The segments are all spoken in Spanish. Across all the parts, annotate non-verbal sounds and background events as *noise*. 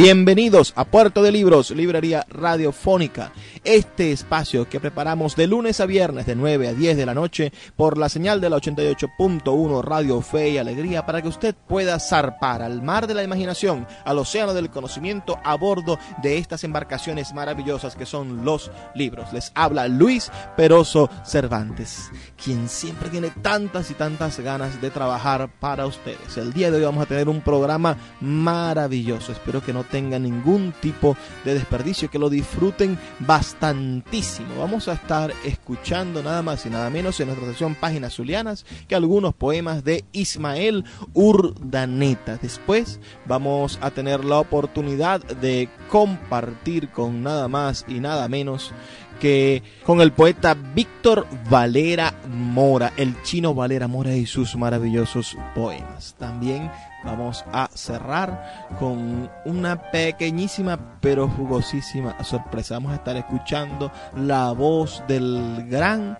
Bienvenidos a Puerto de Libros, Librería Radiofónica, este espacio que preparamos de lunes a viernes de 9 a 10 de la noche por la señal de la 88.1 Radio Fe y Alegría para que usted pueda zarpar al mar de la imaginación, al océano del conocimiento a bordo de estas embarcaciones maravillosas que son los libros. Les habla Luis Peroso Cervantes, quien siempre tiene tantas y tantas ganas de trabajar para ustedes. El día de hoy vamos a tener un programa maravilloso, espero que no tenga ningún tipo de desperdicio, que lo disfruten bastantísimo. Vamos a estar escuchando nada más y nada menos en nuestra sección Páginas Zulianas que algunos poemas de Ismael Urdaneta. Después vamos a tener la oportunidad de compartir con nada más y nada menos que con el poeta Víctor Valera Mora, el chino Valera Mora y sus maravillosos poemas. También vamos a cerrar con una pequeñísima pero jugosísima sorpresa. Vamos a estar escuchando la voz del gran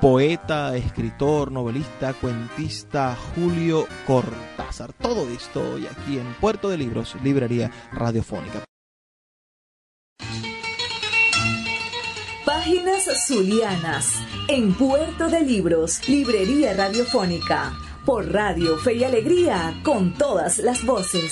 poeta, escritor, novelista, cuentista Julio Cortázar. Todo esto hoy aquí en Puerto de Libros, Librería Radiofónica. Páginas Zulianas, en Puerto de Libros, Librería Radiofónica, por Radio Fe y Alegría, con todas las voces.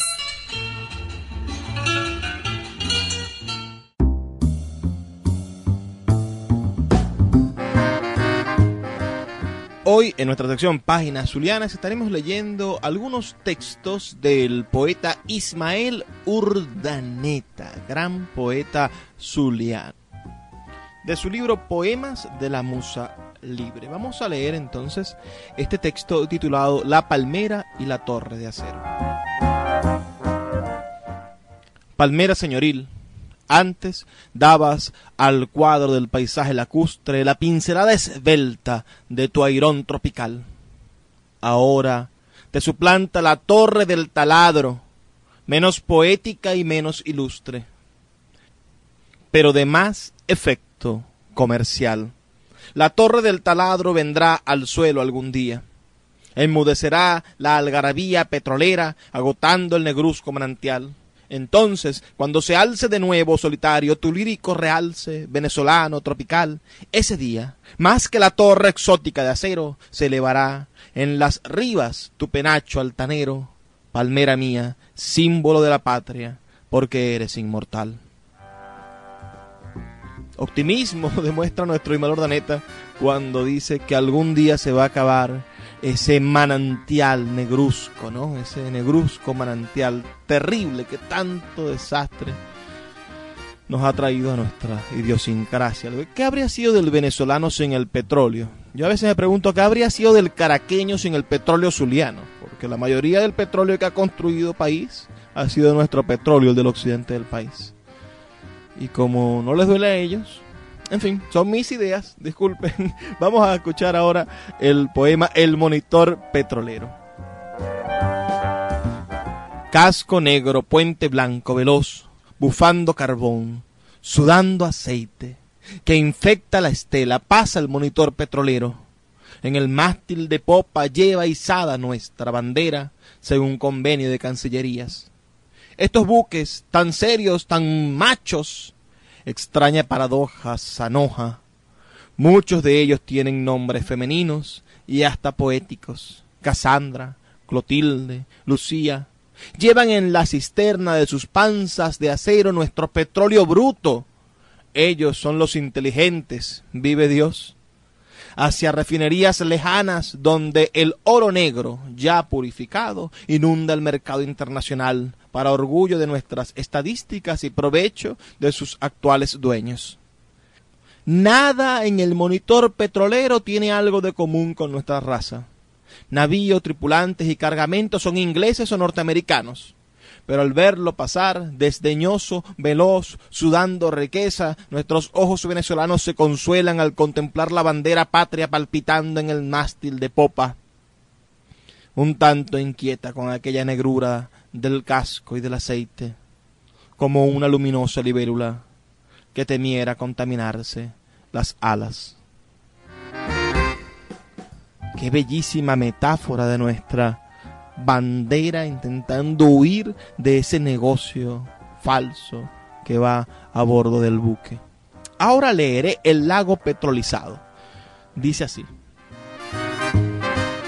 Hoy en nuestra sección Páginas Zulianas estaremos leyendo algunos textos del poeta Ismael Urdaneta, gran poeta zuliano de su libro Poemas de la Musa Vamos a leer entonces este texto titulado La Palmera y la Torre de Acero. Palmera señoril, antes dabas al cuadro del paisaje lacustre la pincelada esbelta de tu airón tropical. Ahora te suplanta la torre del taladro, menos poética y menos ilustre, pero de más efecto comercial. La torre del taladro vendrá al suelo algún día. Enmudecerá la algarabía petrolera, agotando el negruzco manantial. Entonces, cuando se alce de nuevo solitario tu lírico realce venezolano tropical, ese día, más que la torre exótica de acero, se elevará en las ribas tu penacho altanero, palmera mía, símbolo de la patria, porque eres inmortal. Optimismo *laughs* demuestra nuestro Imalor Daneta cuando dice que algún día se va a acabar ese manantial negruzco, ¿no? Ese negruzco manantial terrible que tanto desastre nos ha traído a nuestra idiosincrasia. ¿Qué habría sido del venezolano sin el petróleo? Yo a veces me pregunto qué habría sido del caraqueño sin el petróleo zuliano, porque la mayoría del petróleo que ha construido país ha sido nuestro petróleo, el del occidente del país. Y como no les duele a ellos, en fin, son mis ideas, disculpen. *laughs* Vamos a escuchar ahora el poema El monitor petrolero. Casco negro, puente blanco, veloz, bufando carbón, sudando aceite, que infecta la estela, pasa el monitor petrolero. En el mástil de popa lleva izada nuestra bandera, según convenio de cancillerías. Estos buques, tan serios, tan machos, extraña paradoja, sanoja. Muchos de ellos tienen nombres femeninos y hasta poéticos. Casandra, Clotilde, Lucía. Llevan en la cisterna de sus panzas de acero nuestro petróleo bruto. Ellos son los inteligentes, vive Dios hacia refinerías lejanas donde el oro negro, ya purificado, inunda el mercado internacional para orgullo de nuestras estadísticas y provecho de sus actuales dueños. Nada en el monitor petrolero tiene algo de común con nuestra raza. Navíos, tripulantes y cargamentos son ingleses o norteamericanos. Pero al verlo pasar, desdeñoso, veloz, sudando riqueza, nuestros ojos venezolanos se consuelan al contemplar la bandera patria palpitando en el mástil de popa, un tanto inquieta con aquella negrura del casco y del aceite, como una luminosa libélula que temiera contaminarse las alas. Qué bellísima metáfora de nuestra bandera intentando huir de ese negocio falso que va a bordo del buque. Ahora leeré el lago petrolizado. Dice así.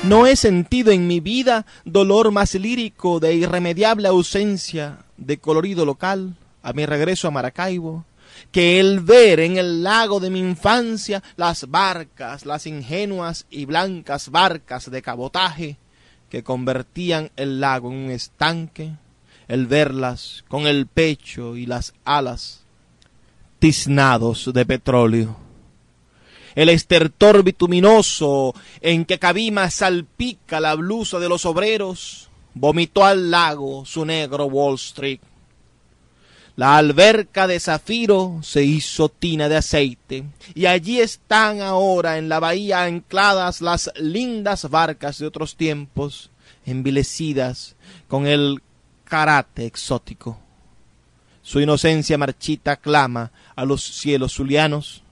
No he sentido en mi vida dolor más lírico de irremediable ausencia de colorido local a mi regreso a Maracaibo que el ver en el lago de mi infancia las barcas, las ingenuas y blancas barcas de cabotaje que convertían el lago en un estanque, el verlas con el pecho y las alas tiznados de petróleo. El estertor bituminoso en que Cabima salpica la blusa de los obreros vomitó al lago su negro Wall Street. La alberca de zafiro se hizo tina de aceite, y allí están ahora en la bahía ancladas las lindas barcas de otros tiempos, envilecidas con el karate exótico. Su inocencia marchita clama a los cielos zulianos,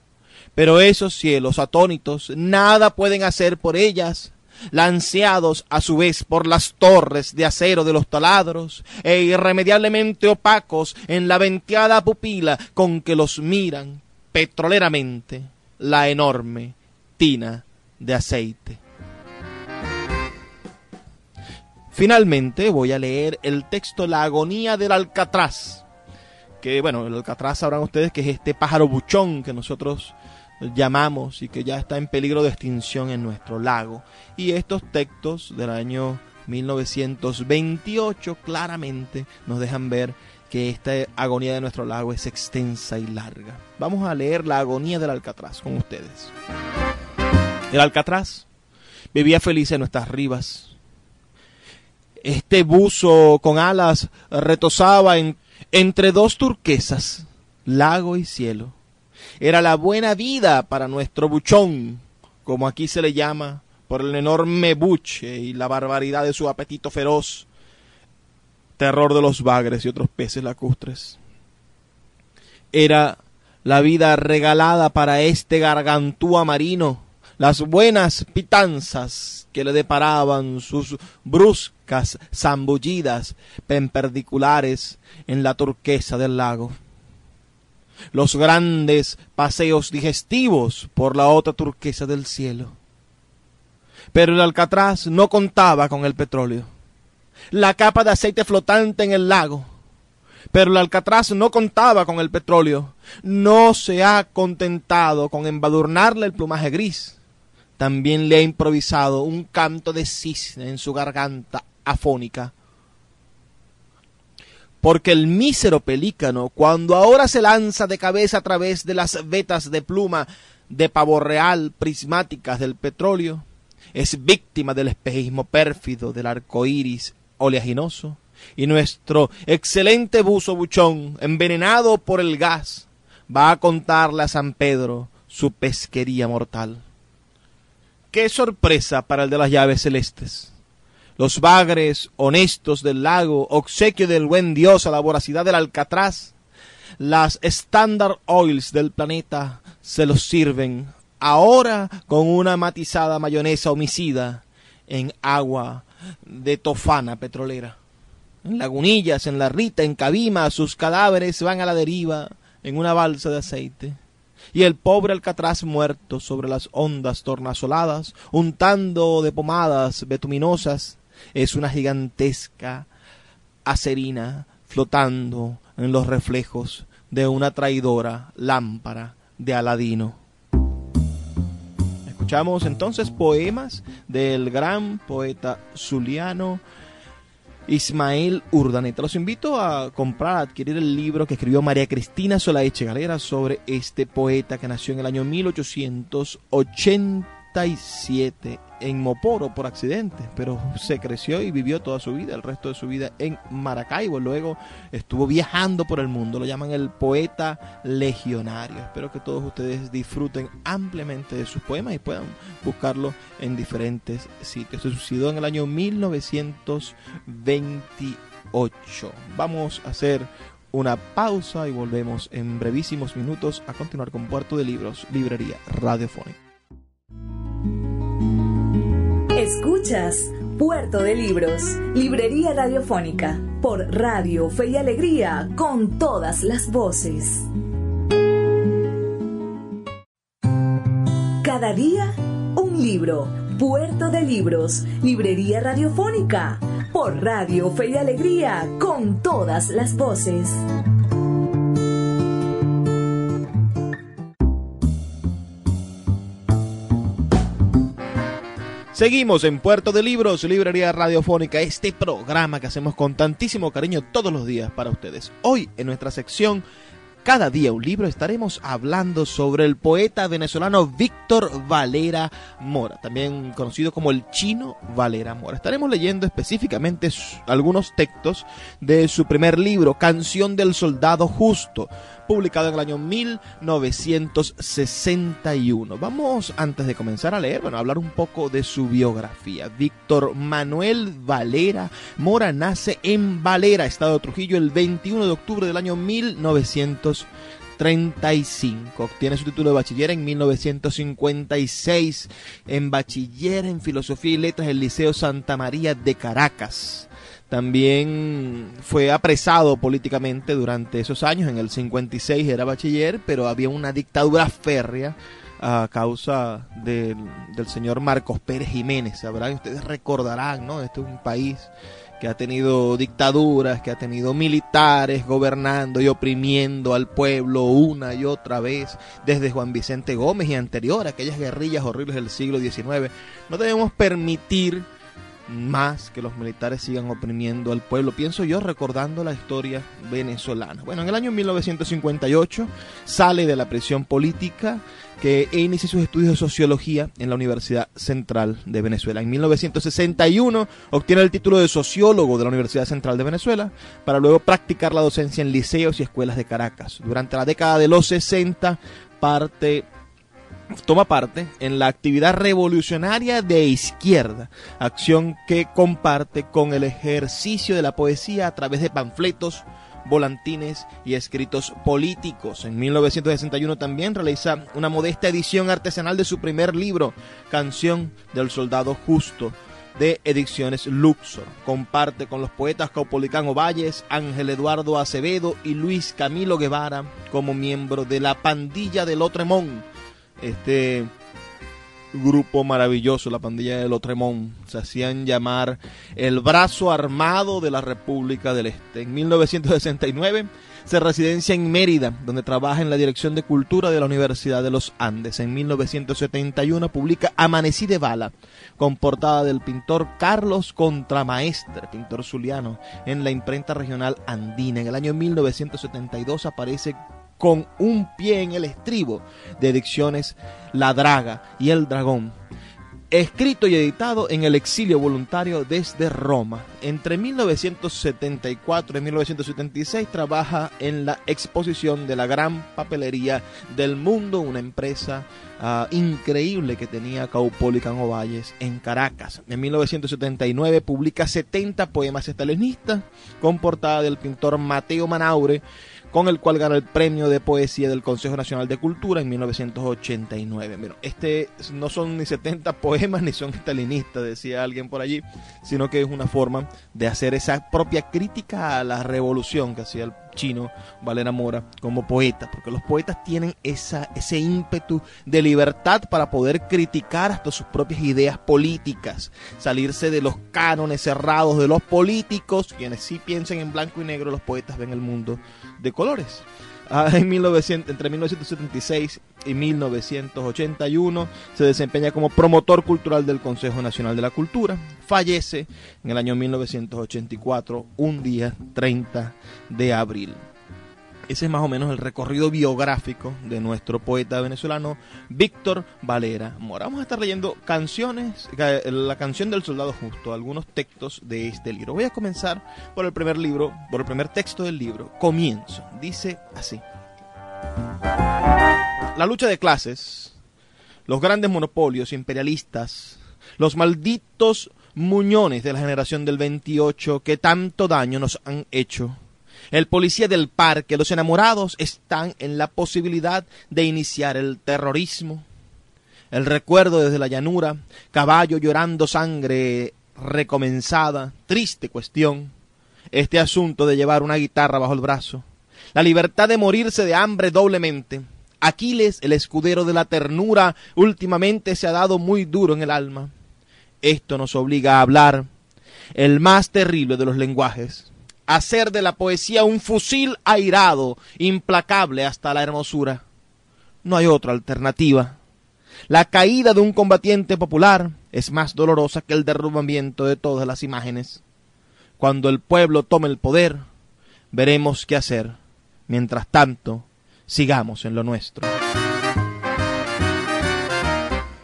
pero esos cielos atónitos nada pueden hacer por ellas, lanceados a su vez por las torres de acero de los taladros e irremediablemente opacos en la venteada pupila con que los miran petroleramente la enorme tina de aceite. Finalmente voy a leer el texto La agonía del alcatraz, que bueno, el alcatraz sabrán ustedes que es este pájaro buchón que nosotros llamamos y que ya está en peligro de extinción en nuestro lago. Y estos textos del año 1928 claramente nos dejan ver que esta agonía de nuestro lago es extensa y larga. Vamos a leer la agonía del Alcatraz con ustedes. El Alcatraz vivía feliz en nuestras ribas. Este buzo con alas retosaba en, entre dos turquesas, lago y cielo era la buena vida para nuestro buchón, como aquí se le llama, por el enorme buche y la barbaridad de su apetito feroz, terror de los bagres y otros peces lacustres. Era la vida regalada para este gargantúa marino, las buenas pitanzas que le deparaban sus bruscas zambullidas perpendiculares en la turquesa del lago los grandes paseos digestivos por la otra turquesa del cielo. Pero el Alcatraz no contaba con el petróleo. La capa de aceite flotante en el lago. Pero el Alcatraz no contaba con el petróleo. No se ha contentado con embadurnarle el plumaje gris. También le ha improvisado un canto de cisne en su garganta afónica porque el mísero pelícano, cuando ahora se lanza de cabeza a través de las vetas de pluma de pavo real prismáticas del petróleo, es víctima del espejismo pérfido del arco iris oleaginoso, y nuestro excelente buzo buchón, envenenado por el gas, va a contarle a San Pedro su pesquería mortal. ¡Qué sorpresa para el de las llaves celestes! Los bagres honestos del lago, obsequio del buen Dios a la voracidad del alcatraz, las Standard Oils del planeta se los sirven ahora con una matizada mayonesa homicida en agua de tofana petrolera. En lagunillas, en la rita, en cabima, sus cadáveres van a la deriva en una balsa de aceite. Y el pobre alcatraz muerto sobre las ondas tornasoladas, untando de pomadas betuminosas, es una gigantesca acerina flotando en los reflejos de una traidora lámpara de Aladino. Escuchamos entonces poemas del gran poeta zuliano Ismael Urdaneta. Los invito a comprar, a adquirir el libro que escribió María Cristina Solaeche Galera sobre este poeta que nació en el año 1887 en Moporo por accidente, pero se creció y vivió toda su vida, el resto de su vida en Maracaibo. Luego estuvo viajando por el mundo, lo llaman el poeta legionario. Espero que todos ustedes disfruten ampliamente de sus poemas y puedan buscarlo en diferentes sitios. Se suicidó en el año 1928. Vamos a hacer una pausa y volvemos en brevísimos minutos a continuar con Puerto de Libros, Librería Radiofónica. Escuchas Puerto de Libros, Librería Radiofónica, por Radio Fe y Alegría, con todas las voces. Cada día, un libro. Puerto de Libros, Librería Radiofónica, por Radio Fe y Alegría, con todas las voces. Seguimos en Puerto de Libros, Librería Radiofónica, este programa que hacemos con tantísimo cariño todos los días para ustedes. Hoy en nuestra sección cada día un libro estaremos hablando sobre el poeta venezolano Víctor Valera Mora, también conocido como el chino Valera Mora. Estaremos leyendo específicamente algunos textos de su primer libro, Canción del Soldado Justo, publicado en el año 1961. Vamos, antes de comenzar a leer, bueno, a hablar un poco de su biografía. Víctor Manuel Valera Mora nace en Valera, Estado de Trujillo, el 21 de octubre del año 1935. Obtiene su título de bachiller en 1956, en bachiller en Filosofía y Letras del Liceo Santa María de Caracas. También fue apresado políticamente durante esos años. En el 56 era bachiller, pero había una dictadura férrea a causa del, señor Marcos Pérez Jiménez. Sabrán, ustedes recordarán, ¿no? Este es un país que ha tenido dictaduras, que ha tenido militares gobernando y oprimiendo al pueblo una y otra vez, desde Juan Vicente Gómez y anterior, aquellas guerrillas horribles del siglo XIX. No debemos permitir más que los militares sigan oprimiendo al pueblo. Pienso yo recordando la historia venezolana. Bueno, en el año 1958 sale de la prisión política que inicia sus estudios de sociología en la Universidad Central de Venezuela. En 1961 obtiene el título de sociólogo de la Universidad Central de Venezuela para luego practicar la docencia en liceos y escuelas de Caracas. Durante la década de los 60 parte toma parte en la actividad revolucionaria de izquierda, acción que comparte con el ejercicio de la poesía a través de panfletos, volantines y escritos políticos. En 1961 también realiza una modesta edición artesanal de su primer libro, Canción del Soldado Justo, de Ediciones Luxor. Comparte con los poetas Caupolicán Valles, Ángel Eduardo Acevedo y Luis Camilo Guevara como miembro de la pandilla del Otremón este grupo maravilloso, la pandilla de Lotremont, se hacían llamar el brazo armado de la República del Este. En 1969 se residencia en Mérida, donde trabaja en la Dirección de Cultura de la Universidad de los Andes. En 1971 publica Amanecí de Bala, con portada del pintor Carlos Contramaestre, pintor zuliano, en la imprenta regional andina. En el año 1972 aparece con un pie en el estribo de Dicciones La Draga y El Dragón, escrito y editado en el exilio voluntario desde Roma. Entre 1974 y 1976 trabaja en la exposición de la gran papelería del mundo, una empresa ah, increíble que tenía Caupolicán Ovalles en Caracas. En 1979 publica 70 poemas estalinistas con portada del pintor Mateo Manaure con el cual ganó el premio de poesía del Consejo Nacional de Cultura en 1989. Bueno, este no son ni 70 poemas ni son estalinistas, decía alguien por allí, sino que es una forma de hacer esa propia crítica a la revolución que hacía el chino Valera Mora como poeta, porque los poetas tienen esa, ese ímpetu de libertad para poder criticar hasta sus propias ideas políticas, salirse de los cánones cerrados de los políticos, quienes sí piensan en blanco y negro, los poetas ven el mundo de colores. Ah, en 1900, entre 1976 y 1981 se desempeña como promotor cultural del Consejo Nacional de la Cultura. Fallece en el año 1984, un día 30 de abril. Ese es más o menos el recorrido biográfico de nuestro poeta venezolano Víctor Valera Mora. Vamos a estar leyendo canciones, la canción del soldado justo, algunos textos de este libro. Voy a comenzar por el primer libro, por el primer texto del libro. Comienzo. Dice así. La lucha de clases, los grandes monopolios imperialistas, los malditos muñones de la generación del 28 que tanto daño nos han hecho el policía del parque, los enamorados están en la posibilidad de iniciar el terrorismo. El recuerdo desde la llanura, caballo llorando sangre recomenzada, triste cuestión. Este asunto de llevar una guitarra bajo el brazo. La libertad de morirse de hambre doblemente. Aquiles, el escudero de la ternura, últimamente se ha dado muy duro en el alma. Esto nos obliga a hablar el más terrible de los lenguajes, hacer de la poesía un fusil airado, implacable hasta la hermosura. No hay otra alternativa. La caída de un combatiente popular es más dolorosa que el derrumbamiento de todas las imágenes. Cuando el pueblo tome el poder, veremos qué hacer. Mientras tanto, sigamos en lo nuestro.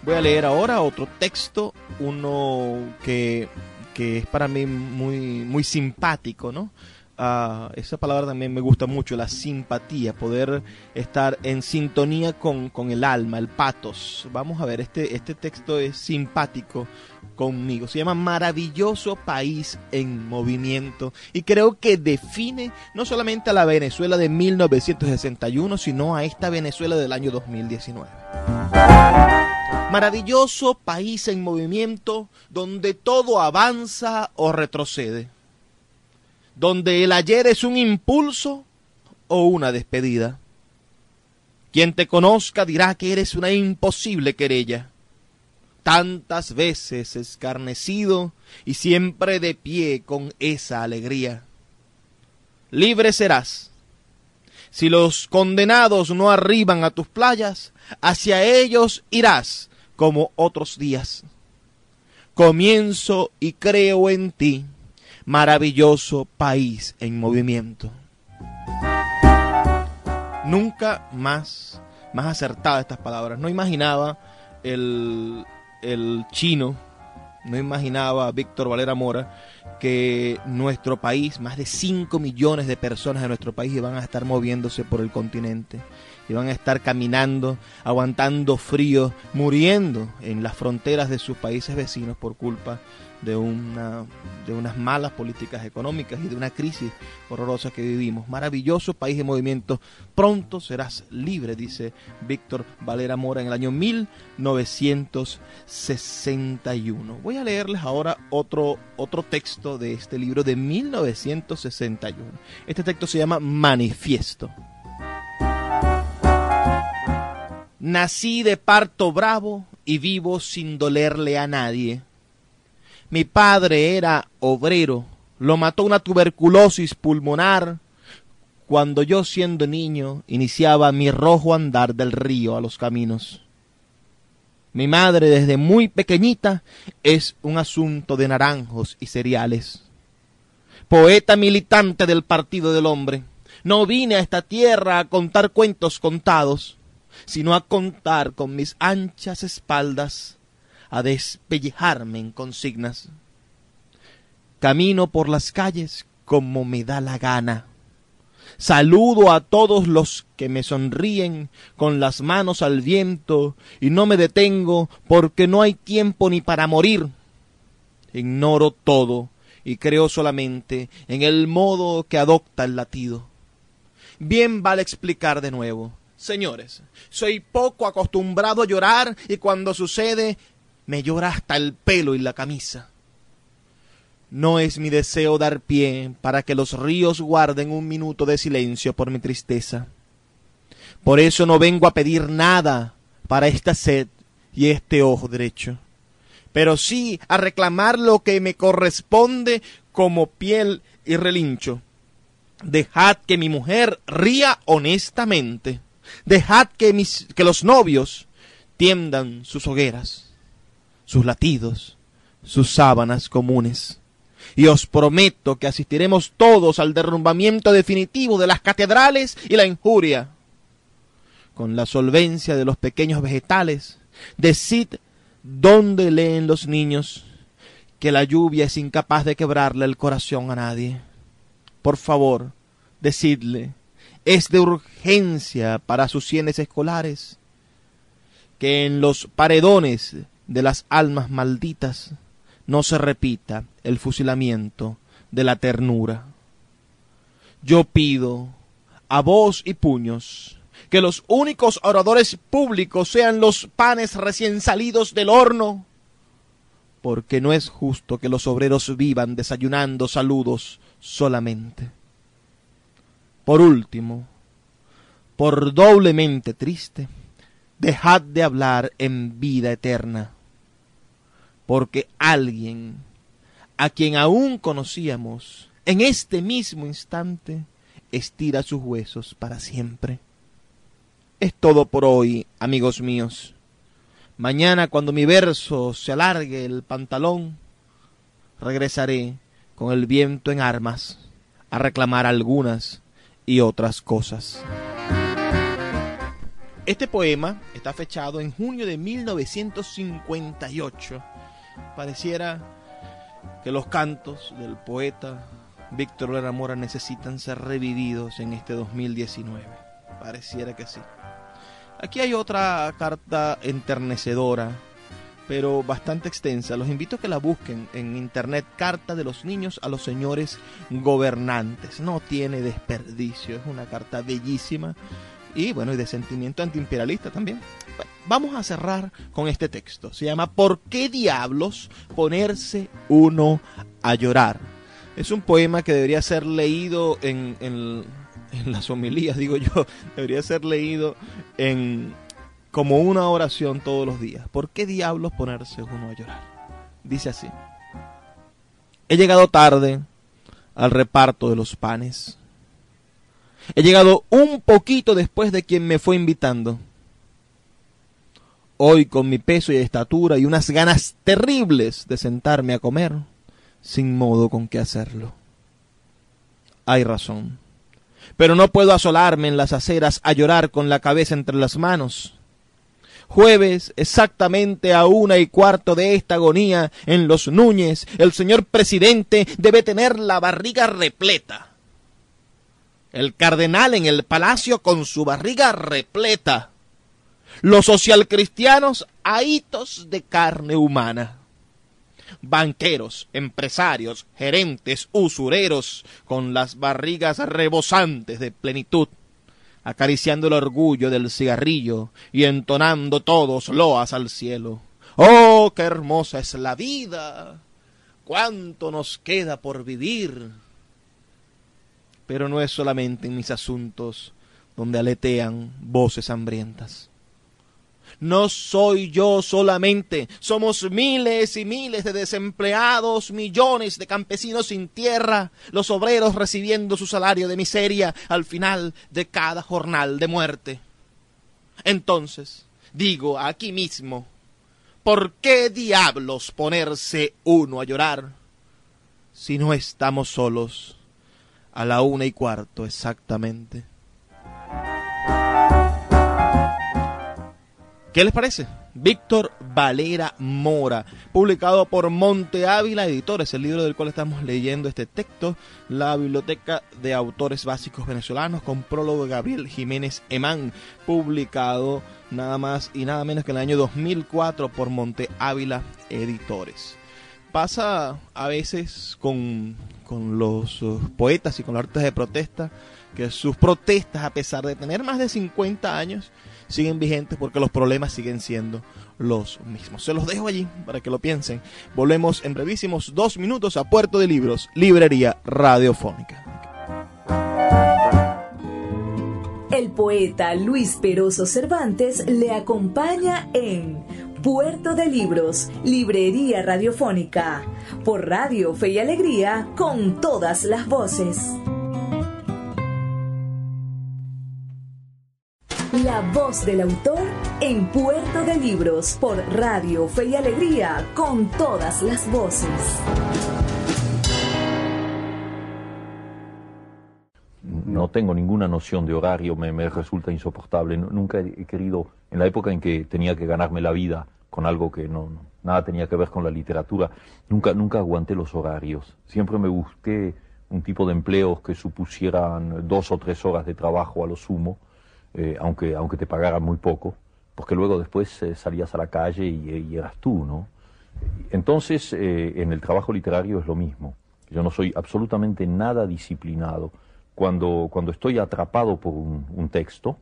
Voy a leer ahora otro texto, uno que que es para mí muy, muy simpático, ¿no? Uh, esa palabra también me gusta mucho, la simpatía, poder estar en sintonía con, con, el alma, el patos. Vamos a ver, este, este texto es simpático conmigo. Se llama Maravilloso País en Movimiento y creo que define no solamente a la Venezuela de 1961, sino a esta Venezuela del año 2019. Maravilloso país en movimiento donde todo avanza o retrocede. Donde el ayer es un impulso o una despedida. Quien te conozca dirá que eres una imposible querella. Tantas veces escarnecido y siempre de pie con esa alegría. Libre serás. Si los condenados no arriban a tus playas, hacia ellos irás como otros días. Comienzo y creo en ti, maravilloso país en movimiento. Nunca más, más acertada estas palabras. No imaginaba el, el chino, no imaginaba Víctor Valera Mora que nuestro país, más de 5 millones de personas de nuestro país iban a estar moviéndose por el continente y van a estar caminando, aguantando frío, muriendo en las fronteras de sus países vecinos por culpa de, una, de unas malas políticas económicas y de una crisis horrorosa que vivimos. Maravilloso país de movimiento. Pronto serás libre, dice Víctor Valera Mora en el año 1961. Voy a leerles ahora otro, otro texto de este libro de 1961. Este texto se llama Manifiesto. Nací de parto bravo y vivo sin dolerle a nadie. Mi padre era obrero, lo mató una tuberculosis pulmonar cuando yo siendo niño iniciaba mi rojo andar del río a los caminos. Mi madre desde muy pequeñita es un asunto de naranjos y cereales. Poeta militante del Partido del Hombre, no vine a esta tierra a contar cuentos contados sino a contar con mis anchas espaldas, a despellejarme en consignas. Camino por las calles como me da la gana. Saludo a todos los que me sonríen con las manos al viento y no me detengo porque no hay tiempo ni para morir. Ignoro todo y creo solamente en el modo que adopta el latido. Bien vale explicar de nuevo Señores, soy poco acostumbrado a llorar y cuando sucede me llora hasta el pelo y la camisa. No es mi deseo dar pie para que los ríos guarden un minuto de silencio por mi tristeza. Por eso no vengo a pedir nada para esta sed y este ojo derecho, pero sí a reclamar lo que me corresponde como piel y relincho Dejad que mi mujer ría honestamente. Dejad que, mis, que los novios tiendan sus hogueras, sus latidos, sus sábanas comunes. Y os prometo que asistiremos todos al derrumbamiento definitivo de las catedrales y la injuria. Con la solvencia de los pequeños vegetales, decid dónde leen los niños que la lluvia es incapaz de quebrarle el corazón a nadie. Por favor, decidle, es de urgencia para sus sienes escolares que en los paredones de las almas malditas no se repita el fusilamiento de la ternura. Yo pido a voz y puños que los únicos oradores públicos sean los panes recién salidos del horno, porque no es justo que los obreros vivan desayunando saludos solamente. Por último, por doblemente triste, dejad de hablar en vida eterna, porque alguien a quien aún conocíamos en este mismo instante estira sus huesos para siempre. Es todo por hoy, amigos míos. Mañana, cuando mi verso se alargue el pantalón, regresaré con el viento en armas a reclamar algunas y otras cosas. Este poema está fechado en junio de 1958. Pareciera que los cantos del poeta Víctor Lera Mora necesitan ser revividos en este 2019. Pareciera que sí. Aquí hay otra carta enternecedora, pero bastante extensa. Los invito a que la busquen en internet. Carta de los niños a los señores gobernantes. No tiene desperdicio. Es una carta bellísima y bueno, y de sentimiento antiimperialista también. vamos a cerrar con este texto. Se llama ¿Por qué diablos ponerse uno a llorar? Es un poema que debería ser leído en, en, las homilías, *laughs* digo yo, debería ser leído en como una oración todos los días. ¿Por qué diablos ponerse uno a llorar? Dice así. He llegado tarde al reparto de los panes He llegado un poquito después de quien me fue invitando. Hoy con mi peso y estatura y unas ganas terribles de sentarme a comer, sin modo con qué hacerlo. Hay razón. Pero no puedo asolarme en las aceras a llorar con la cabeza entre las manos. Jueves, exactamente a una y cuarto de esta agonía, en los Núñez, el señor presidente debe tener la barriga repleta el cardenal en el palacio con su barriga repleta. Los socialcristianos ahitos de carne humana. Banqueros, empresarios, gerentes, usureros, con las barrigas rebosantes de plenitud, acariciando el orgullo del cigarrillo y entonando todos loas al cielo. ¡Oh, qué hermosa es la vida! ¿Cuánto nos queda por vivir? pero no es solamente en mis asuntos donde aletean voces hambrientas. No soy yo solamente, somos miles y miles de desempleados, millones de campesinos sin tierra, los obreros recibiendo su salario de miseria al final de cada jornal de muerte. Entonces, digo aquí mismo, ¿por qué diablos ponerse uno a llorar si no estamos solos? a la una y cuarto exactamente. ¿Qué les parece? Víctor Valera Mora, publicado por Monte Ávila Editores, el libro del cual estamos leyendo este texto, la Biblioteca de Autores Básicos Venezolanos, con prólogo de Gabriel Jiménez Emán, publicado nada más y nada menos que en el año 2004 por Monte Ávila Editores. Pasa a veces con con los uh, poetas y con los artistas de protesta, que sus protestas, a pesar de tener más de 50 años, siguen vigentes porque los problemas siguen siendo los mismos. Se los dejo allí para que lo piensen. Volvemos en brevísimos dos minutos a Puerto de Libros, Librería Radiofónica. El poeta Luis Peroso Cervantes le acompaña en Puerto de Libros, Librería Radiofónica, por Radio Fe y Alegría, con todas las voces. La voz del autor en Puerto de Libros por Radio Fe y Alegría con todas las voces. No tengo ninguna noción de horario, me, resulta insoportable. Nunca he querido, en la época en que tenía que ganarme la vida con algo que no, nada tenía que ver con la literatura, nunca, nunca aguanté los horarios. Siempre me busqué un tipo de empleos que supusieran dos o tres horas de trabajo a lo sumo, eh, aunque, aunque te pagaran muy poco, porque luego después eh, salías a la calle y, eras tú, ¿no? Entonces, eh, en el trabajo literario es lo mismo. Yo no soy absolutamente nada disciplinado. Cuando, cuando estoy atrapado por un, texto,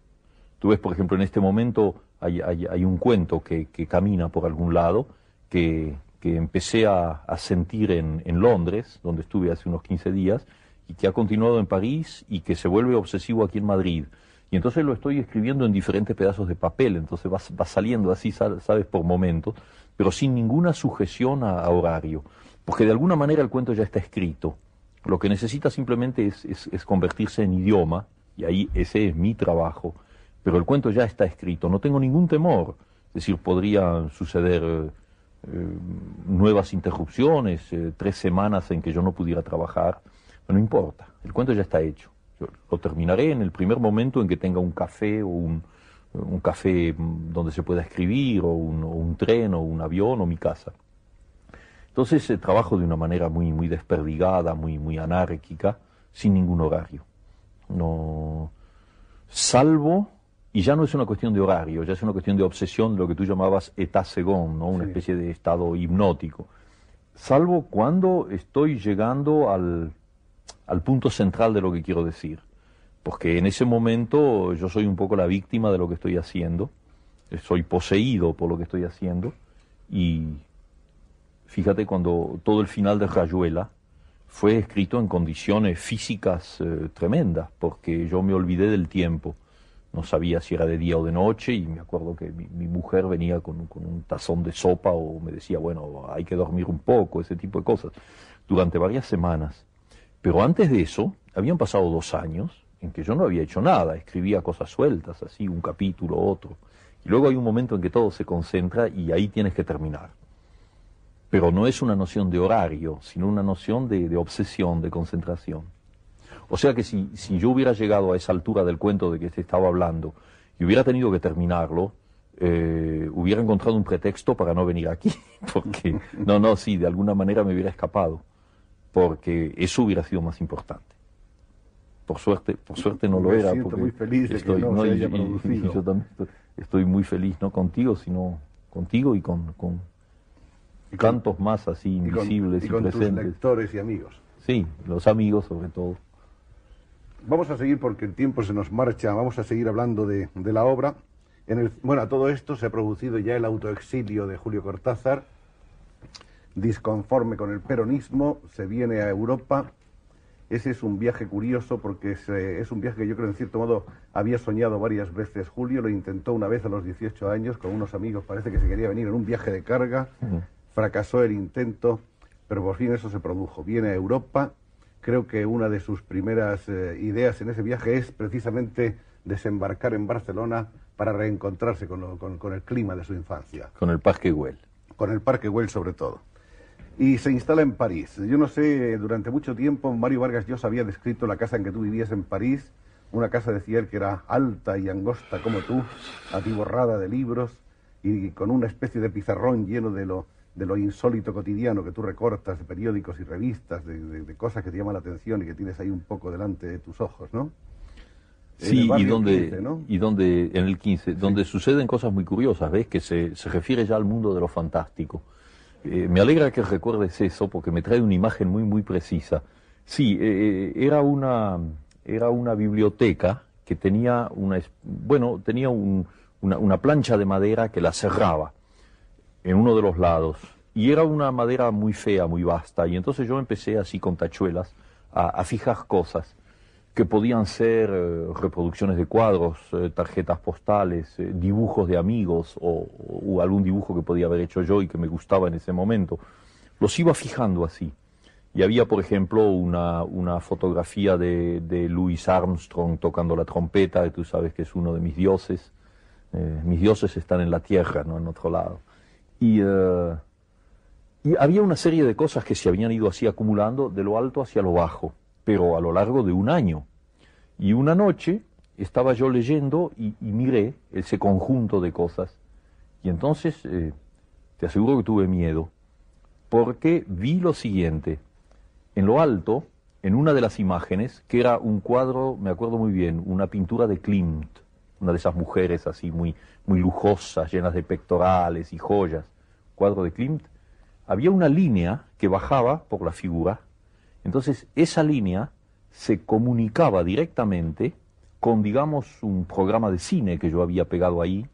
tú ves, por ejemplo, en este momento hay, hay, un cuento que, que, camina por algún lado, que, que empecé a, sentir en, en, Londres, donde estuve hace unos 15 días, y que ha continuado en París y que se vuelve obsesivo aquí en Madrid. Y entonces lo estoy escribiendo en diferentes pedazos de papel, entonces va, saliendo así, sabes, por momentos, pero sin ninguna sujeción a, horario, porque de alguna manera el cuento ya está escrito. Lo que necesita simplemente es, convertirse en idioma, y ahí ese es mi trabajo, pero el cuento ya está escrito, no tengo ningún temor. Es decir, podría suceder eh, nuevas interrupciones, eh, tres semanas en que yo no pudiera trabajar, no importa, el cuento ya está hecho. Lo terminaré en el primer momento en que tenga un café o un, un café donde se pueda escribir, o un, tren, o un avión, o mi casa. Entonces eh, trabajo de una manera muy, muy desperdigada, muy, muy anárquica, sin ningún horario. No, salvo y ya no es una cuestión de horario, ya es una cuestión de obsesión, lo que tú llamabas état second, ¿no? una especie de estado hipnótico. Salvo cuando estoy llegando al, al punto central de lo que quiero decir. Porque en ese momento yo soy un poco la víctima de lo que estoy haciendo, soy poseído por lo que estoy haciendo y fíjate cuando todo el final de Rayuela fue escrito en condiciones físicas eh, tremendas, porque yo me olvidé del tiempo no sabía si era de día o de noche y me acuerdo que mi, mujer venía con, un tazón de sopa o me decía, bueno, hay que dormir un poco, ese tipo de cosas, durante varias semanas. Pero antes de eso, habían pasado dos años en que yo no había hecho nada, escribía cosas sueltas, así, un capítulo, otro. Y luego hay un momento en que todo se concentra y ahí tienes que terminar. Pero no es una noción de horario, sino una noción de obsesión, de concentración. O sea que si, si yo hubiera llegado a esa altura del cuento de que se estaba hablando y hubiera tenido que terminarlo, eh, hubiera encontrado un pretexto para no venir aquí, *laughs* porque no, no, sí, de alguna manera me hubiera escapado, porque eso hubiera sido más importante. Por suerte, por suerte no lo era. Siento muy feliz de estoy, que no, se haya producido. yo también estoy, muy feliz, no contigo, sino contigo y con, con tantos más así invisibles y, con, y, con Tus lectores y amigos. Sí, los amigos sobre todo. Vamos a seguir porque el tiempo se nos marcha, vamos a seguir hablando de, la obra. En el, bueno, a todo esto se ha producido ya el autoexilio de Julio Cortázar, disconforme con el peronismo, se viene a Europa. Ese es un viaje curioso porque es, es, un viaje que yo creo en cierto modo había soñado varias veces Julio, lo intentó una vez a los 18 años con unos amigos, parece que se quería venir en un viaje de carga, fracasó el intento, pero por fin eso se produjo. Viene a Europa Creo que una de sus primeras eh, ideas en ese viaje es precisamente desembarcar en Barcelona para reencontrarse con, el clima de su infancia. Con el Parque Güell. Con el Parque Güell sobre todo. Y se instala en París. Yo no sé, durante mucho tiempo Mario Vargas Llosa había descrito la casa en que tú vivías en París, una casa decía él que era alta y angosta como tú, atiborrada de libros y con una especie de pizarrón lleno de lo de lo insólito cotidiano que tú recortas de periódicos y revistas, de, cosas que te llaman la atención y que tienes ahí un poco delante de tus ojos, ¿no? Sí, y donde, y donde, en el 15, donde suceden cosas muy curiosas, ¿ves? Que se, se refiere ya al mundo de lo fantástico. Eh, me alegra que recuerdes eso porque me trae una imagen muy, muy precisa. Sí, eh, eh, era, una, era una biblioteca que tenía una, bueno, tenía un, una, una plancha de madera que la cerraba en uno de los lados. Y era una madera muy fea, muy vasta. Y entonces yo empecé así con tachuelas a, fijar cosas que podían ser eh, reproducciones de cuadros, eh, tarjetas postales, eh, dibujos de amigos o, algún dibujo que podía haber hecho yo y que me gustaba en ese momento. Los iba fijando así. Y había, por ejemplo, una, una fotografía de, de, Louis Armstrong tocando la trompeta, que tú sabes que es uno de mis dioses. Mis dioses están en la tierra, no en otro lado. Y, eh, y había una serie de cosas que se habían ido así acumulando de lo alto hacia lo bajo, pero a lo largo de un año. Y una noche estaba yo leyendo y, miré ese conjunto de cosas. Y entonces, eh, te aseguro que tuve miedo, porque vi lo siguiente en lo alto, en una de las imágenes, que era un cuadro, me acuerdo muy bien, una pintura de Klimt, una de esas mujeres así muy, muy lujosas, llenas de pectorales y joyas, cuadro de Klimt, había una línea que bajaba por la figura, entonces esa línea se comunicaba directamente con, digamos, un programa de cine que yo había pegado ahí,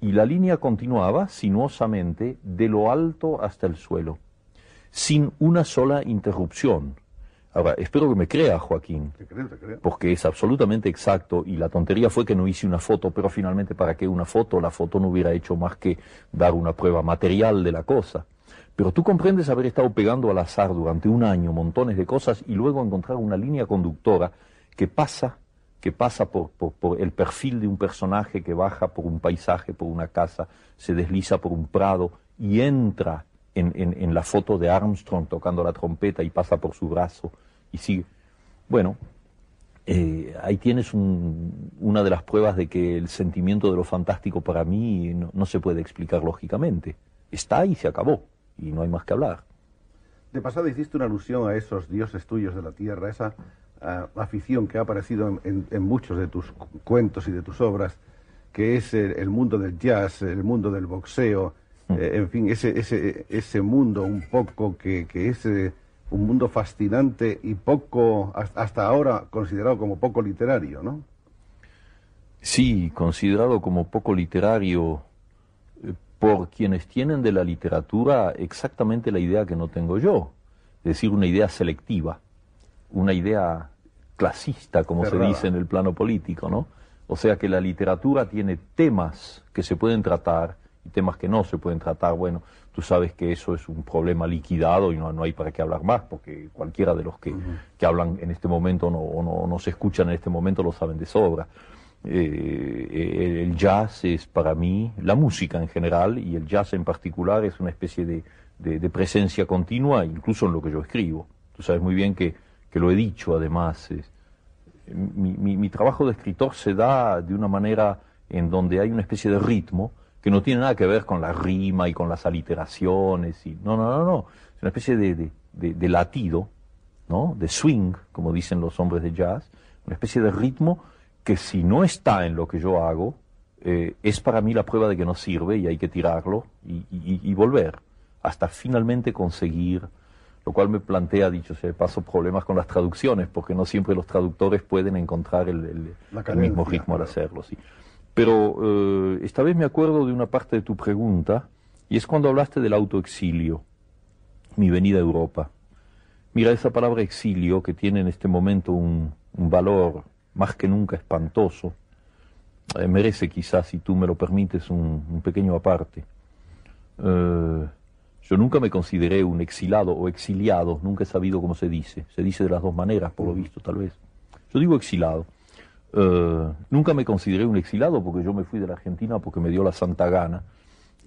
y la línea continuaba sinuosamente de lo alto hasta el suelo sin una sola interrupción. Ahora, espero que me crea, Joaquín, Te creo, te creo. porque es absolutamente exacto y la tontería fue que no hice una foto, pero finalmente ¿para qué una foto? La foto no hubiera hecho más que dar una prueba material de la cosa. Pero tú comprendes haber estado pegando al azar durante un año montones de cosas y luego encontrar una línea conductora que pasa, que pasa por, el perfil de un personaje que baja por un paisaje, por una casa, se desliza por un prado y entra en, en, en, la foto de Armstrong tocando la trompeta y pasa por su brazo y sigue. Bueno, eh, ahí tienes un, una de las pruebas de que el sentimiento de lo fantástico para mí no, no, se puede explicar lógicamente. Está y se acabó y no hay más que hablar. De pasada hiciste una alusión a esos dioses tuyos de la tierra, esa uh, afición que ha aparecido en, en, en, muchos de tus cuentos y de tus obras, que es el, el mundo del jazz, el mundo del boxeo, eh, en fin, ese, ese, ese mundo un poco que, que es eh, un mundo fascinante y poco, hasta ahora considerado como poco literario, ¿no? Sí, considerado como poco literario por quienes tienen de la literatura exactamente la idea que no tengo yo, es decir, una idea selectiva, una idea clasista, como Cerrada. se dice en el plano político, ¿no? O sea que la literatura tiene temas que se pueden tratar y temas que no se pueden tratar. Bueno, tú sabes que eso es un problema liquidado y no, no hay para qué hablar más, porque cualquiera de los que, uh -huh. que hablan en este momento no, o no, no, se escuchan en este momento lo saben de sobra. Eh, el jazz es para mí, la música en general y el jazz en particular es una especie de, de, presencia continua, incluso en lo que yo escribo. Tú sabes muy bien que, que lo he dicho además. Mi, mi, mi trabajo de escritor se da de una manera en donde hay una especie de ritmo, que no tiene nada que ver con la rima y con las aliteraciones. Y, no, no, no, no. Es una especie de, de, latido, ¿no? De swing, como dicen los hombres de jazz. Una especie de ritmo que si no está en lo que yo hago, eh, es para mí la prueba de que no sirve y hay que tirarlo y, y, y volver hasta finalmente conseguir, lo cual me plantea, dicho sea de paso, problemas con las traducciones, porque no siempre los traductores pueden encontrar el, el, el mismo ritmo al hacerlo. Sí. Pero eh, esta vez me acuerdo de una parte de tu pregunta, y es cuando hablaste del autoexilio, mi venida a Europa. Mira, esa palabra exilio, que tiene en este momento un, un valor más que nunca espantoso, eh, merece quizás, si tú me lo permites, un, un pequeño aparte. Eh, yo nunca me consideré un exilado o exiliado, nunca he sabido cómo se dice. Se dice de las dos maneras, por lo visto, tal vez. Yo digo exilado. Uh, nunca me consideré un exilado porque yo me fui de la Argentina porque me dio la santa gana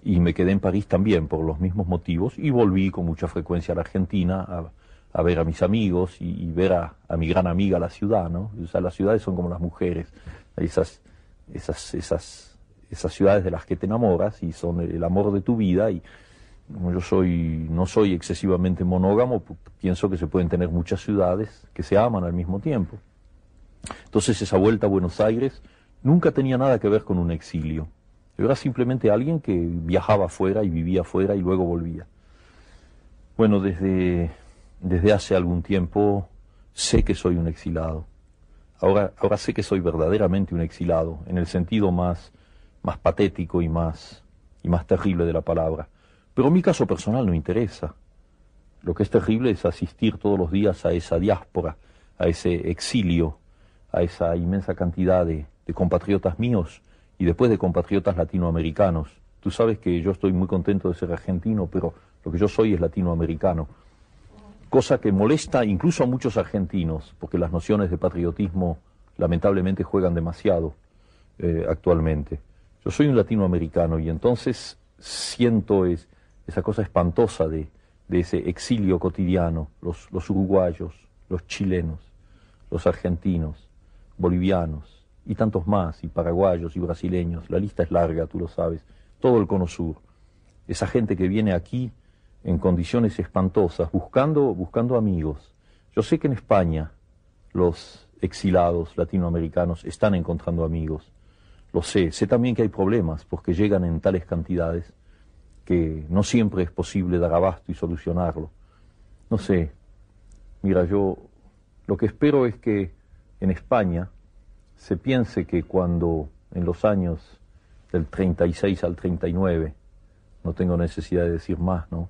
y me quedé en París también por los mismos motivos y volví con mucha frecuencia a la Argentina a, a ver a mis amigos y, ver a, a, mi gran amiga la ciudad, ¿no? O sea, las ciudades son como las mujeres, esas, esas, esas, esas ciudades de las que te enamoras y son el amor de tu vida y como yo soy, no soy excesivamente monógamo, pienso que se pueden tener muchas ciudades que se aman al mismo tiempo. Entonces esa vuelta a Buenos Aires nunca tenía nada que ver con un exilio. Era simplemente alguien que viajaba afuera y vivía afuera y luego volvía. Bueno, desde, desde hace algún tiempo sé que soy un exilado. Ahora, ahora sé que soy verdaderamente un exilado, en el sentido más, más patético y más, y más terrible de la palabra. Pero mi caso personal no interesa. Lo que es terrible es asistir todos los días a esa diáspora, a ese exilio, a esa inmensa cantidad de, de, compatriotas míos y después de compatriotas latinoamericanos. Tú sabes que yo estoy muy contento de ser argentino, pero lo que yo soy es latinoamericano. Cosa que molesta incluso a muchos argentinos, porque las nociones de patriotismo lamentablemente juegan demasiado eh, actualmente. Yo soy un latinoamericano y entonces siento es, esa cosa espantosa de, ese exilio cotidiano, los, los uruguayos, los chilenos, los argentinos, bolivianos y tantos más, y paraguayos y brasileños, la lista es larga, tú lo sabes, todo el cono sur. Esa gente que viene aquí en condiciones espantosas, buscando, buscando amigos. Yo sé que en España los exilados latinoamericanos están encontrando amigos. Lo sé. Sé también que hay problemas porque llegan en tales cantidades que no siempre es posible dar abasto y solucionarlo. No sé. Mira, yo lo que espero es que en España se piense que cuando en los años del 36 al 39, no tengo necesidad de decir más, ¿no?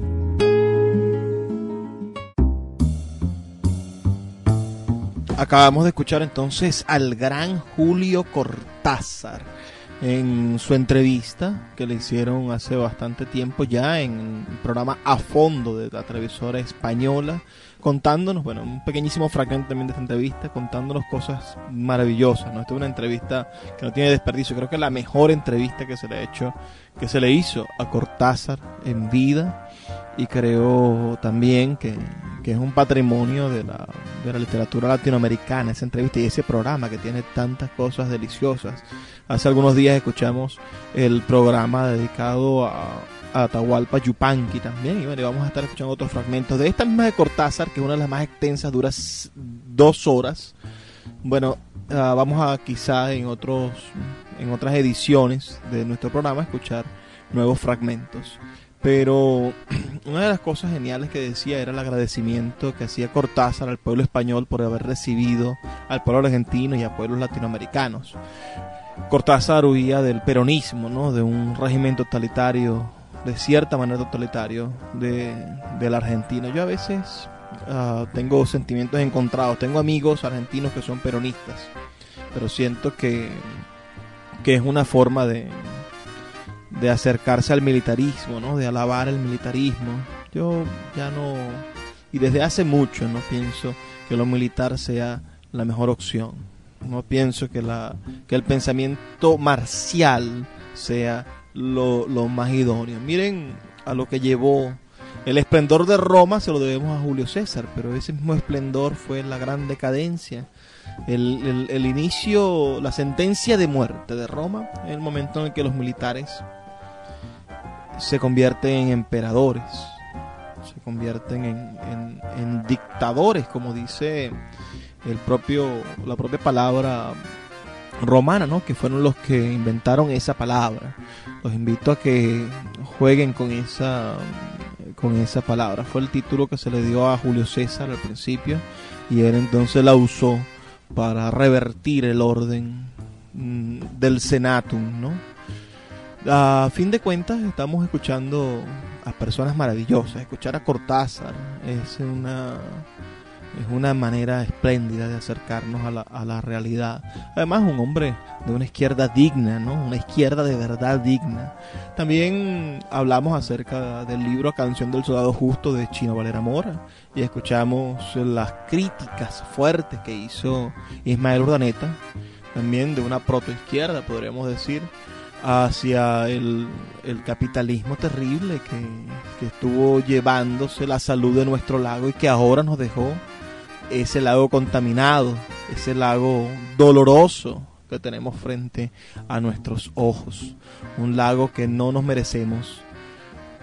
Acabamos de escuchar entonces al gran Julio Cortázar en su entrevista que le hicieron hace bastante tiempo ya en el programa A Fondo de la televisora española, contándonos, bueno, un pequeñísimo fragmento también de esta entrevista, contándonos cosas maravillosas, ¿no? Esta es una entrevista que no tiene desperdicio, creo que es la mejor entrevista que se le ha hecho, que se le hizo a Cortázar en vida y creo también que, es un patrimonio de la, de la literatura latinoamericana, esa entrevista y ese programa que tiene tantas cosas deliciosas. Hace algunos días escuchamos el programa dedicado a, Atahualpa Yupanqui también, y bueno, vamos a estar escuchando otros fragmentos de esta misma de Cortázar, que es una de las más extensas, dura dos horas. Bueno, ah, vamos a quizá en otros en otras ediciones de nuestro programa escuchar nuevos fragmentos. Pero *clears throat* una de las cosas geniales que decía era el agradecimiento que hacía Cortázar al pueblo español por haber recibido al pueblo argentino y a pueblos latinoamericanos. Cortázar huía del peronismo, ¿no? de un régimen totalitario, de cierta manera totalitario, de, la Argentina. Yo a veces ah, tengo sentimientos encontrados, tengo amigos argentinos que son peronistas, pero siento que, que es una forma de, de acercarse al militarismo, ¿no? De alabar el militarismo. Yo ya no y desde hace mucho no pienso que lo militar sea la mejor opción. No pienso que la que el pensamiento marcial sea lo, lo más idóneo. Miren a lo que llevó el esplendor de Roma se lo debemos a Julio César, pero ese mismo esplendor fue la gran decadencia. El, el, el, inicio, la sentencia de muerte de Roma, en el momento en el que los militares se convierten en emperadores, se convierten en, dictadores, como dice el propio, la propia palabra romana, ¿no? que fueron los que inventaron esa palabra. Los invito a que jueguen con esa, con esa palabra. Fue el título que se le dio a Julio César al principio y él entonces la usó para revertir el orden mm, del senatum, ¿no? A fin de cuentas, estamos escuchando a personas maravillosas. Escuchar a Cortázar es una, es una manera espléndida de acercarnos a la, a la realidad. Además, un hombre de una izquierda digna, ¿no? Una izquierda de verdad digna. También hablamos acerca del libro Canción del Soldado Justo de Chino Valera Mora y escuchamos las críticas fuertes que hizo Ismael Urdaneta, también de una protoizquierda, podríamos decir hacia el, capitalismo terrible que, estuvo llevándose la salud de nuestro lago y que ahora nos dejó ese lago contaminado, ese lago doloroso que tenemos frente a nuestros ojos. Un lago que no nos merecemos,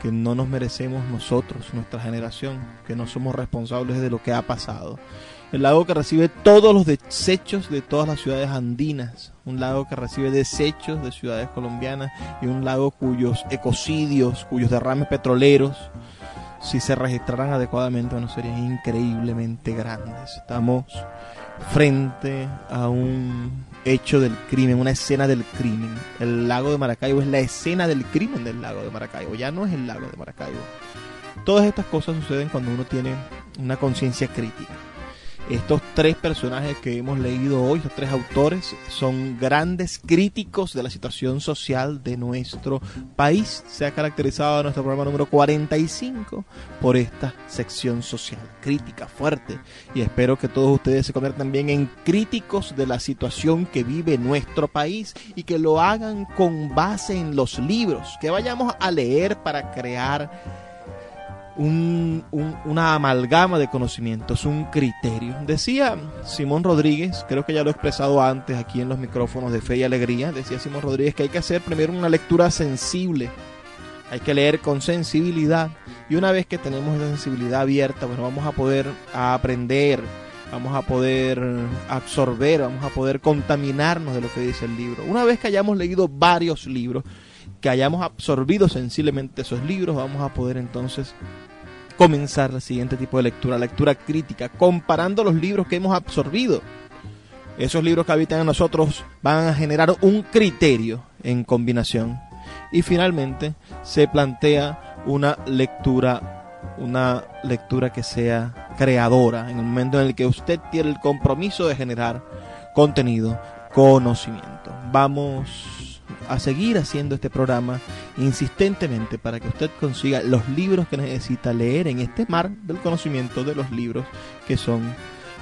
que no nos merecemos nosotros, nuestra generación, que no somos responsables de lo que ha pasado el lago que recibe todos los desechos de todas las ciudades andinas, un lago que recibe desechos de ciudades colombianas y un lago cuyos ecocidios, cuyos derrames petroleros, si se registraran adecuadamente, bueno, serían increíblemente grandes. Estamos frente a un hecho del crimen, una escena del crimen. El lago de Maracaibo es la escena del crimen del lago de Maracaibo, ya no es el lago de Maracaibo. Todas estas cosas suceden cuando uno tiene una conciencia crítica. Estos tres personajes que hemos leído hoy, estos tres autores, son grandes críticos de la situación social de nuestro país. Se ha caracterizado nuestro programa número 45 por esta sección social, crítica, fuerte. Y espero que todos ustedes se conviertan también en críticos de la situación que vive nuestro país y que lo hagan con base en los libros, que vayamos a leer para crear un, una amalgama de conocimientos, un criterio. Decía Simón Rodríguez, creo que ya lo he expresado antes aquí en los micrófonos de Fe y Alegría, decía Simón Rodríguez que hay que hacer primero una lectura sensible, hay que leer con sensibilidad y una vez que tenemos esa sensibilidad abierta, bueno, vamos a poder aprender, vamos a poder absorber, vamos a poder contaminarnos de lo que dice el libro. Una vez que hayamos leído varios libros, que hayamos absorbido sensiblemente esos libros, vamos a poder entonces comenzar el siguiente tipo de lectura, lectura crítica, comparando los libros que hemos absorbido. Esos libros que habitan en nosotros van a generar un criterio en combinación. Y finalmente se plantea una lectura, una lectura que sea creadora, en el momento en el que usted tiene el compromiso de generar contenido, conocimiento. Vamos a seguir haciendo este programa insistentemente para que usted consiga los libros que necesita leer en este mar del conocimiento de los libros que son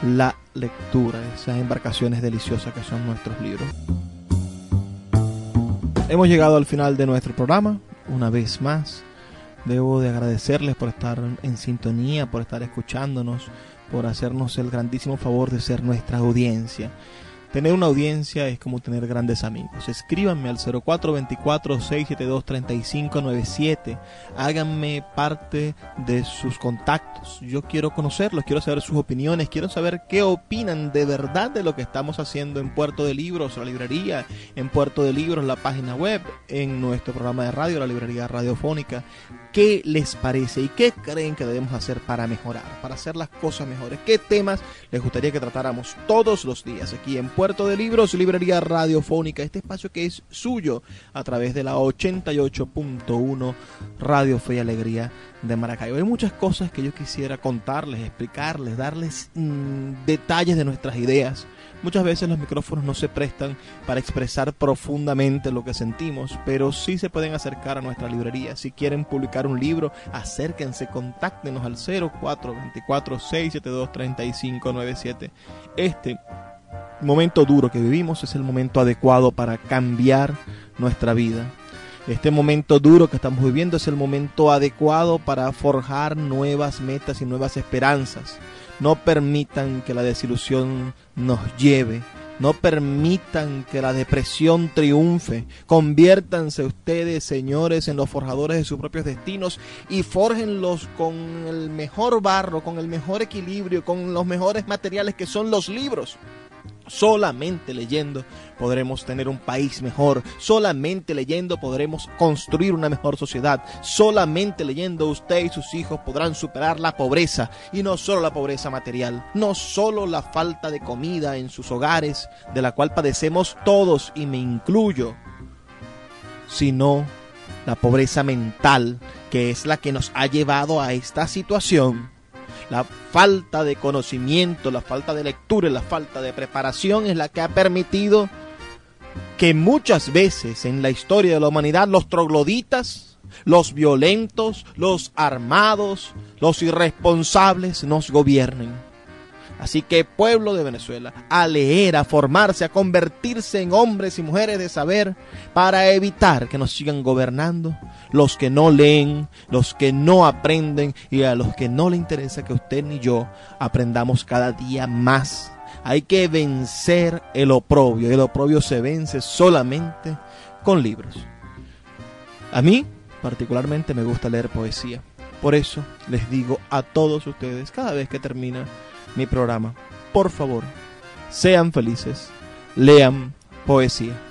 la lectura, esas embarcaciones deliciosas que son nuestros libros. Hemos llegado al final de nuestro programa, una vez más. Debo de agradecerles por estar en sintonía, por estar escuchándonos, por hacernos el grandísimo favor de ser nuestra audiencia. Tener una audiencia es como tener grandes amigos. Escríbanme al 0424-672-3597. Háganme parte de sus contactos. Yo quiero conocerlos, quiero saber sus opiniones, quiero saber qué opinan de verdad de lo que estamos haciendo en Puerto de Libros, la librería, en Puerto de Libros, la página web, en nuestro programa de radio, la librería radiofónica. ¿Qué les parece y qué creen que debemos hacer para mejorar, para hacer las cosas mejores? ¿Qué temas les gustaría que tratáramos todos los días aquí en Puerto de Libros, Librería Radiofónica, este espacio que es suyo a través de la 88.1 Radio Fe y Alegría de Maracaibo. Hay muchas cosas que yo quisiera contarles, explicarles, darles mm, detalles de nuestras ideas Muchas veces los micrófonos no se prestan para expresar profundamente lo que sentimos, pero sí se pueden acercar a nuestra librería. Si quieren publicar un libro, acérquense, contáctenos al 0424-672-3597. Este momento duro que vivimos es el momento adecuado para cambiar nuestra vida. Este momento duro que estamos viviendo es el momento adecuado para forjar nuevas metas y nuevas esperanzas. No permitan que la desilusión nos lleve. No permitan que la depresión triunfe. Conviértanse ustedes, señores, en los forjadores de sus propios destinos y fórjenlos con el mejor barro, con el mejor equilibrio, con los mejores materiales que son los libros. Solamente leyendo podremos tener un país mejor. Solamente leyendo podremos construir una mejor sociedad. Solamente leyendo usted y sus hijos podrán superar la pobreza. Y no solo la pobreza material, no solo la falta de comida en sus hogares, de la cual padecemos todos y me incluyo, sino la pobreza mental, que es la que nos ha llevado a esta situación la falta de conocimiento, la falta de lectura, la falta de preparación es la que ha permitido que muchas veces en la historia de la humanidad los trogloditas, los violentos, los armados, los irresponsables nos gobiernen. Así que pueblo de Venezuela, a leer, a formarse, a convertirse en hombres y mujeres de saber para evitar que nos sigan gobernando los que no leen, los que no aprenden y a los que no le interesa que usted ni yo aprendamos cada día más. Hay que vencer el oprobio. El oprobio se vence solamente con libros. A mí particularmente me gusta leer poesía. Por eso les digo a todos ustedes cada vez que termina mi programa, por favor, sean felices, lean poesía.